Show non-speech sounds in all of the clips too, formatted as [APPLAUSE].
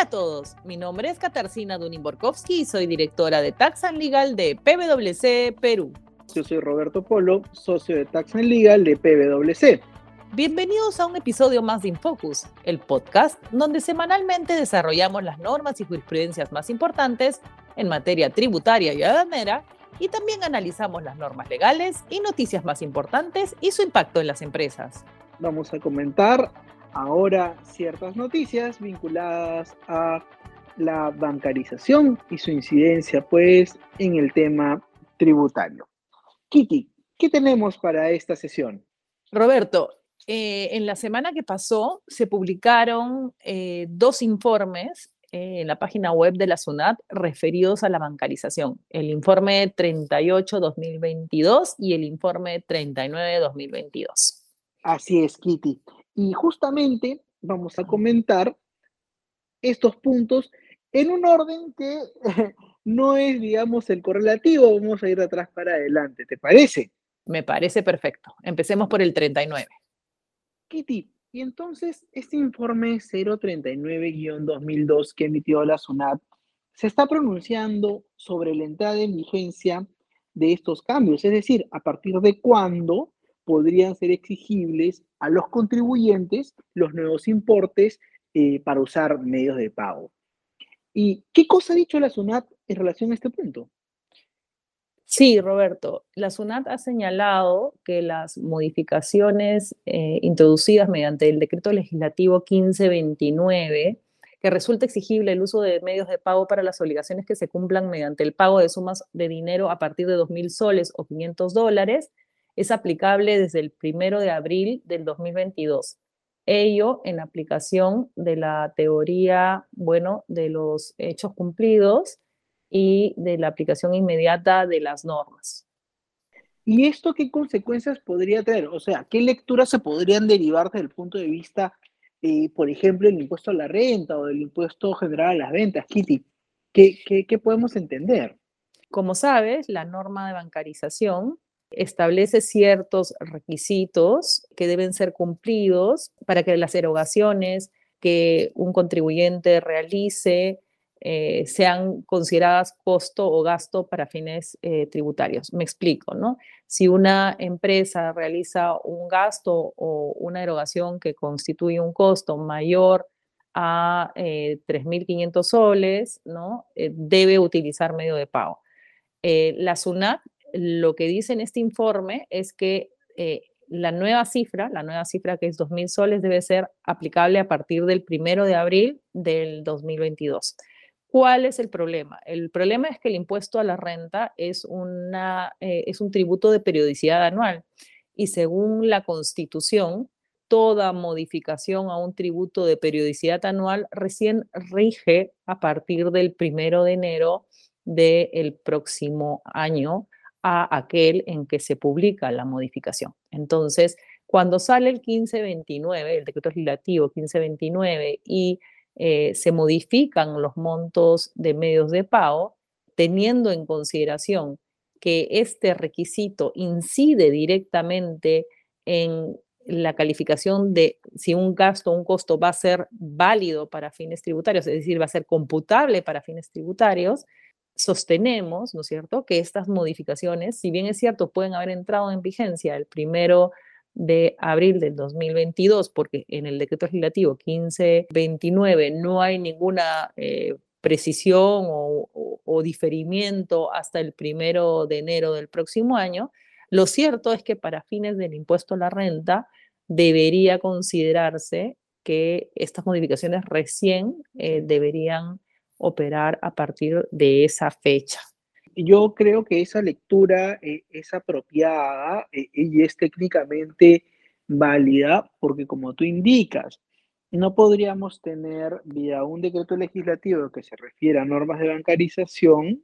Hola a todos, mi nombre es Katarzyna Dunin-Borkowski y soy directora de Tax and Legal de PwC Perú. Yo soy Roberto Polo, socio de Tax and Legal de PwC. Bienvenidos a un episodio más de Infocus, el podcast donde semanalmente desarrollamos las normas y jurisprudencias más importantes en materia tributaria y aduanera y también analizamos las normas legales y noticias más importantes y su impacto en las empresas. Vamos a comentar ahora ciertas noticias vinculadas a la bancarización y su incidencia pues en el tema tributario. Kitty, ¿qué tenemos para esta sesión? Roberto, eh, en la semana que pasó se publicaron eh, dos informes eh, en la página web de la SUNAT referidos a la bancarización. El informe 38-2022 y el informe 39-2022. Así es, Kitty. Y justamente vamos a comentar estos puntos en un orden que [LAUGHS] no es, digamos, el correlativo. Vamos a ir de atrás para adelante, ¿te parece? Me parece perfecto. Empecemos por el 39. Kitty, y entonces este informe 039-2002 que emitió la SUNAT se está pronunciando sobre la entrada en vigencia de estos cambios, es decir, a partir de cuándo podrían ser exigibles a los contribuyentes los nuevos importes eh, para usar medios de pago. ¿Y qué cosa ha dicho la SUNAT en relación a este punto? Sí, Roberto, la SUNAT ha señalado que las modificaciones eh, introducidas mediante el decreto legislativo 1529, que resulta exigible el uso de medios de pago para las obligaciones que se cumplan mediante el pago de sumas de dinero a partir de 2.000 soles o 500 dólares, es aplicable desde el primero de abril del 2022. Ello en aplicación de la teoría, bueno, de los hechos cumplidos y de la aplicación inmediata de las normas. ¿Y esto qué consecuencias podría tener? O sea, ¿qué lecturas se podrían derivar desde el punto de vista, eh, por ejemplo, del impuesto a la renta o del impuesto general a las ventas, Kitty? ¿Qué, qué, qué podemos entender? Como sabes, la norma de bancarización establece ciertos requisitos que deben ser cumplidos para que las erogaciones que un contribuyente realice eh, sean consideradas costo o gasto para fines eh, tributarios. Me explico, ¿no? Si una empresa realiza un gasto o una erogación que constituye un costo mayor a 3.500 eh, soles, ¿no? debe utilizar medio de pago. la SUNAT lo que dice en este informe es que la nueva cifra, la nueva cifra que es 2.000 soles, debe ser aplicable a partir del primero de abril del 2022. ¿Cuál es el problema? El problema es que el impuesto a la renta es, una, eh, es un tributo de periodicidad anual y según la Constitución, toda modificación a un tributo de periodicidad anual recién rige a partir del primero de enero del próximo año a aquel en que se publica la modificación. Entonces, cuando sale el 1529, el decreto legislativo 1529 y eh, se modifican los montos de medios de pago, teniendo en consideración que este requisito incide directamente en la calificación de si un gasto o un costo va a ser válido para fines tributarios, es decir, va a ser computable para fines tributarios, sostenemos, ¿no es cierto?, que estas modificaciones, si bien es cierto, pueden haber entrado en vigencia el primero de abril del 2022, porque en el decreto legislativo 1529 no hay ninguna eh, precisión o, diferimiento hasta el primero de enero del próximo año, lo cierto es que para fines del impuesto a la renta debería considerarse que estas modificaciones recién eh, deberían operar a partir de esa fecha yo creo que esa lectura eh, es apropiada eh, y es técnicamente válida porque como tú indicas, no podríamos tener vía un decreto legislativo que se refiere a normas de bancarización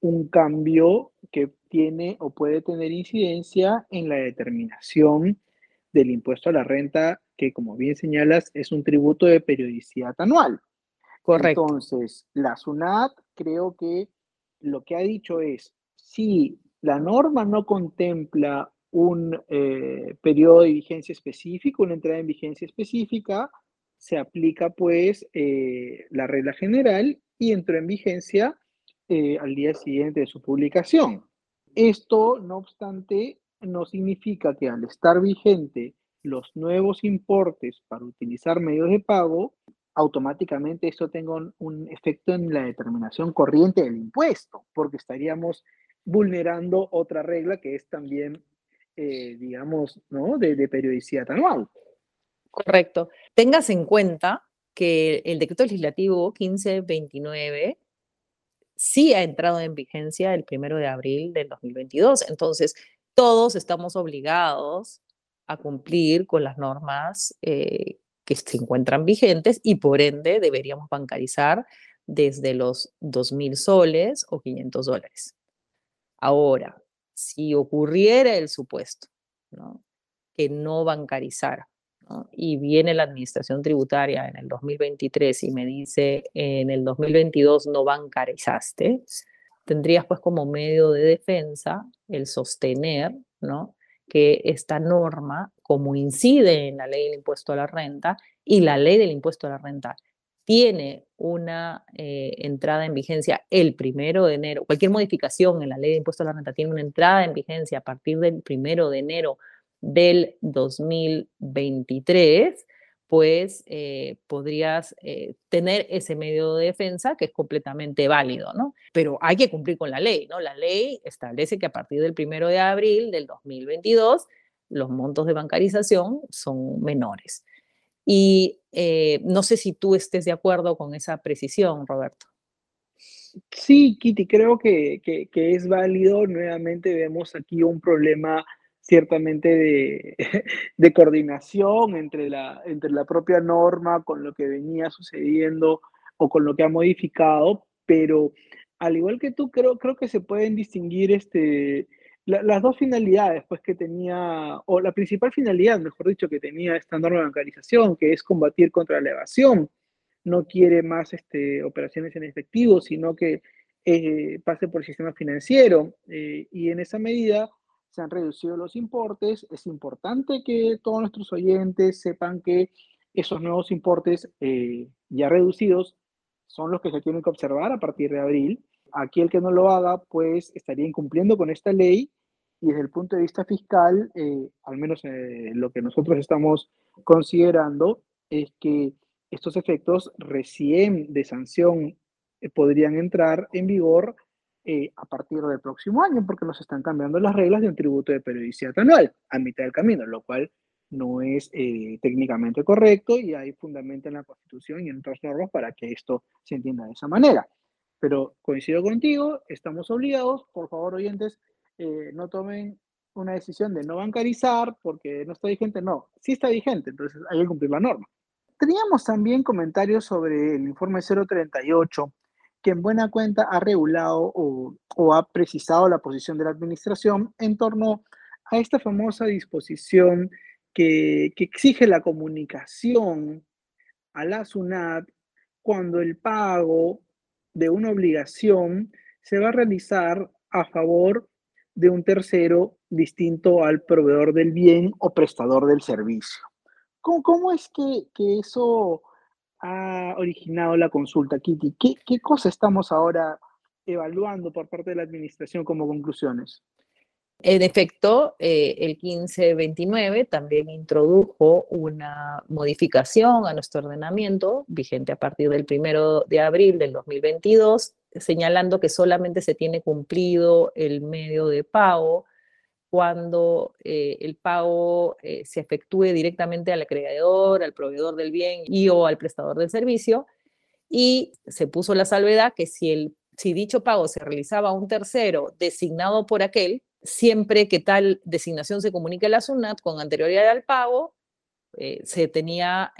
un cambio que tiene o puede tener incidencia en la determinación del impuesto a la renta, que como bien señalas es un tributo de periodicidad anual. Correcto. Entonces, la SUNAT creo que lo que ha dicho es, si la norma no contempla un eh, periodo de vigencia específico, una entrada en vigencia específica, se aplica pues eh, la regla general y entró en vigencia eh, al día siguiente de su publicación. Esto, no obstante, no significa que al estar vigente los nuevos importes para utilizar medios de pago, automáticamente esto tenga un, efecto en la determinación corriente del impuesto, porque estaríamos vulnerando otra regla que es también, eh, digamos, ¿no? de, periodicidad anual. Correcto. Tengas en cuenta que el decreto legislativo 1529 sí ha entrado en vigencia el primero de abril del 2022. Entonces, todos estamos obligados a cumplir con las normas eh, que se encuentran vigentes y por ende deberíamos bancarizar desde los 2.000 soles o 500 dólares. Ahora, si ocurriera el supuesto que no bancarizara y viene la administración tributaria en el 2023 y me dice en el 2022 no bancarizaste, tendrías pues como medio de defensa el sostener, ¿no? Que esta norma, como incide en la ley del impuesto a la renta, y la ley del impuesto a la renta tiene una eh, entrada en vigencia el primero de enero, cualquier modificación en la ley de impuesto a la renta tiene una entrada en vigencia a partir del primero de enero del 2023, pues eh, podrías eh, tener ese medio de defensa que es completamente válido, ¿no? Pero hay que cumplir con la ley, ¿no? La ley establece que a partir del primero de abril del 2022 los montos de bancarización son menores. Y eh, no sé si tú estés de acuerdo con esa precisión, Roberto. Sí, Kitty, creo que, que, que es válido. Nuevamente vemos aquí un problema ciertamente [LAUGHS] de, coordinación entre la, entre la propia norma con lo que venía sucediendo o con lo que ha modificado, pero al igual que tú, creo, creo que se pueden distinguir este, las dos finalidades pues, que tenía, o la principal finalidad, mejor dicho, que tenía esta norma de bancarización, que es combatir contra la evasión. No quiere más este, operaciones en efectivo, sino que eh, pase por el sistema financiero. Eh, y en esa medida, se han reducido los importes. Es importante que todos nuestros oyentes sepan que esos nuevos importes eh, ya reducidos son los que se tienen que observar a partir de abril. Aquel que no lo haga, pues estaría incumpliendo con esta ley y desde el punto de vista fiscal, eh, al menos eh, lo que nosotros estamos considerando es que estos efectos recién de sanción podrían entrar en vigor eh, a partir del próximo año, porque nos están cambiando las reglas de un tributo de periodicidad anual a mitad del camino, lo cual no es eh, técnicamente correcto y hay fundamento en la Constitución y en otras normas para que esto se entienda de esa manera. Pero coincido contigo, estamos obligados, por favor oyentes, eh, no tomen una decisión de no bancarizar porque no está vigente, no, sí está vigente, entonces hay que cumplir la norma. Teníamos también comentarios sobre el informe 038 que en buena cuenta ha regulado o, ha precisado la posición de la administración en torno a esta famosa disposición que, exige la comunicación a la SUNAT cuando el pago de una obligación se va a realizar a favor de un tercero distinto al proveedor del bien o prestador del servicio. ¿Cómo, es que, eso ha originado la consulta, Kitty? ¿Qué, cosa estamos ahora evaluando por parte de la administración como conclusiones? En efecto, eh, el 1529 también introdujo una modificación a nuestro ordenamiento, vigente a partir del 1 de abril del 2022, señalando que solamente se tiene cumplido el medio de pago cuando eh, el pago eh, se efectúe directamente al acreedor, al proveedor del bien y o al prestador del servicio. Y se puso la salvedad que si, el, si dicho pago se realizaba a un tercero designado por aquel, siempre que tal designación se comunique a la SUNAT con anterioridad al pago, eh, se tenía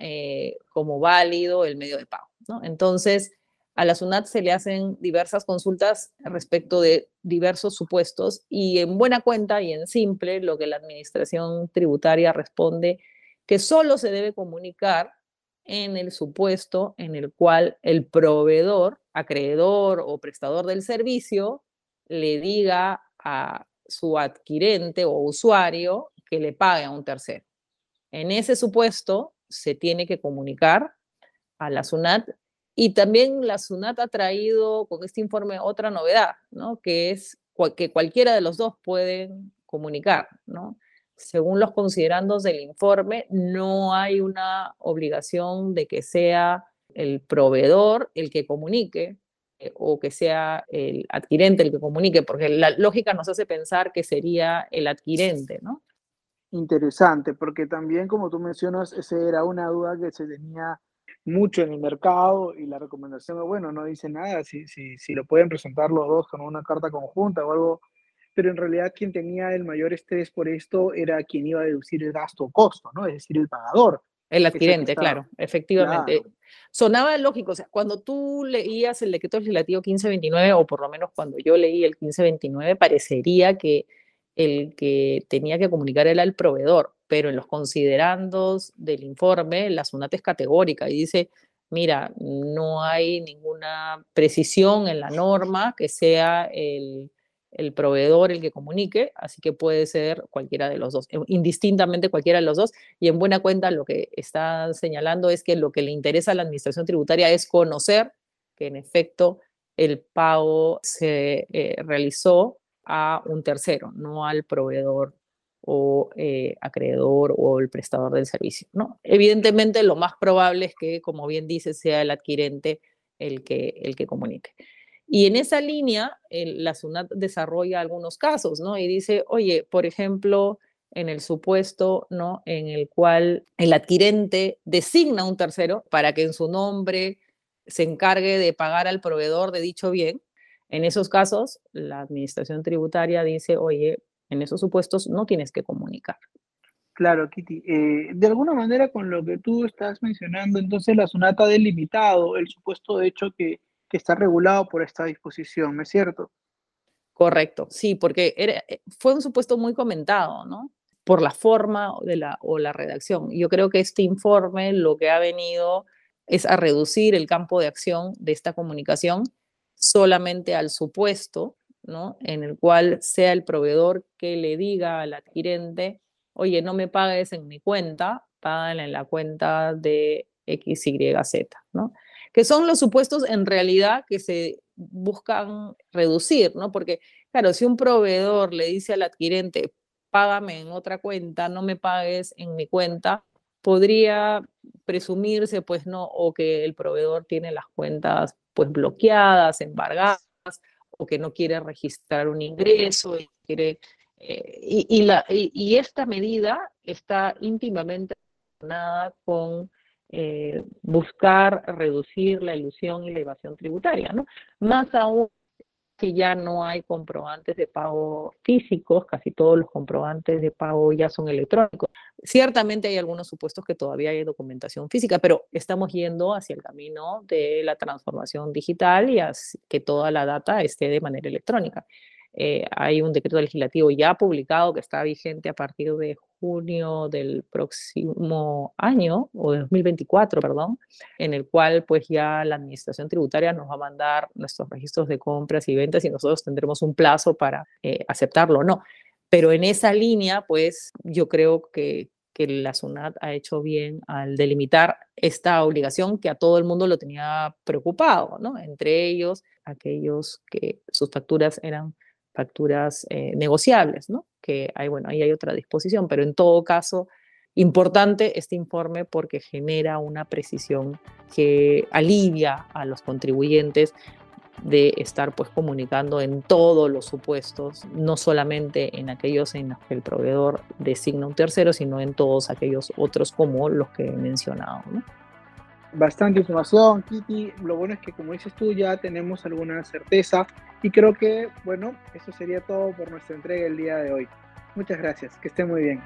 como válido el medio de pago. ¿no? Entonces, a la SUNAT se le hacen diversas consultas respecto de diversos supuestos y en buena cuenta y en simple lo que la administración tributaria responde que solo se debe comunicar en el supuesto en el cual el proveedor, acreedor o prestador del servicio le diga a su adquirente o usuario que le pague a un tercero. En ese supuesto se tiene que comunicar a la SUNAT. Y también la SUNAT ha traído con este informe otra novedad, ¿no? que es que cualquiera de los dos pueden comunicar. ¿no? Según los considerandos del informe, no hay una obligación de que sea el proveedor el que comunique eh, o que sea el adquirente el que comunique, porque la lógica nos hace pensar que sería el adquirente, ¿no? Interesante, porque también, como tú mencionas, esa era una duda que se tenía mucho en el mercado y la recomendación es, bueno, no dice nada, si, si, si lo pueden presentar los dos con una carta conjunta o algo, pero en realidad quien tenía el mayor estrés por esto era quien iba a deducir el gasto o costo, ¿no? Es decir, el pagador. El adquirente, claro, efectivamente. Sonaba lógico, o sea, cuando tú leías el decreto legislativo 1529, o por lo menos cuando yo leí el 1529, parecería que el que tenía que comunicar era el proveedor, pero en los considerandos del informe, la SUNAT es categórica y dice, mira, no hay ninguna precisión en la norma que sea el el proveedor el que comunique, así que puede ser cualquiera de los dos, eh, indistintamente cualquiera de los dos. Y en buena cuenta lo que está señalando es que lo que le interesa a la administración tributaria es conocer que en efecto el pago se eh, realizó a un tercero, no al proveedor o eh, acreedor o el prestador del servicio. ¿no? Evidentemente lo más probable es que, como bien dice, sea el adquirente el que, el que comunique. Y en esa línea, la SUNAT desarrolla algunos casos, ¿no? Y dice, oye, por ejemplo, en el supuesto, ¿no? En el cual el adquirente designa un tercero para que en su nombre se encargue de pagar al proveedor de dicho bien. En esos casos, la administración tributaria dice, oye, en esos supuestos no tienes que comunicar. Claro, Kitty. Eh, de alguna manera, con lo que tú estás mencionando, entonces la SUNAT ha delimitado el supuesto de hecho que que está regulado por esta disposición, ¿no es cierto? Correcto, sí, porque eh, fue un supuesto muy comentado, ¿no? Por la forma de la, o la redacción. Yo creo que este informe lo que ha venido es a reducir el campo de acción de esta comunicación solamente al supuesto, ¿no? En el cual sea el proveedor que le diga al adquirente, oye, no me pagues en mi cuenta, págala en la cuenta de XYZ, ¿no? que son los supuestos en realidad que se buscan reducir, ¿no? Porque, claro, si un proveedor le dice al adquirente, págame en otra cuenta, no me pagues en mi cuenta, podría presumirse, pues, ¿no? O que el proveedor tiene las cuentas, pues, bloqueadas, embargadas, o que no quiere registrar un ingreso y quiere... Eh, y, la, y, esta medida está íntimamente relacionada con eh, buscar reducir la ilusión y la evasión tributaria, ¿no? Más aún que ya no hay comprobantes de pago físicos, casi todos los comprobantes de pago ya son electrónicos. Ciertamente hay algunos supuestos que todavía hay documentación física, pero estamos yendo hacia el camino de la transformación digital y que toda la data esté de manera electrónica. Eh, hay un decreto legislativo ya publicado que está vigente a partir de junio del próximo año, o de 2024, perdón, en el cual pues ya la administración tributaria nos va a mandar nuestros registros de compras y ventas y nosotros tendremos un plazo para eh, aceptarlo o no. Pero en esa línea, pues yo creo que, que la SUNAT ha hecho bien al delimitar esta obligación que a todo el mundo lo tenía preocupado, ¿no? Entre ellos, aquellos que sus facturas eran facturas eh, negociables, ¿no? Que hay, bueno, ahí hay otra disposición, pero en todo caso, importante este informe porque genera una precisión que alivia a los contribuyentes de estar pues comunicando en todos los supuestos, no solamente en aquellos en los que el proveedor designa un tercero, sino en todos aquellos otros como los que he mencionado. ¿no? Bastante información, Kitty. Lo bueno es que, como dices tú, ya tenemos alguna certeza. Y creo que, bueno, eso sería todo por nuestra entrega el día de hoy. Muchas gracias. Que esté muy bien.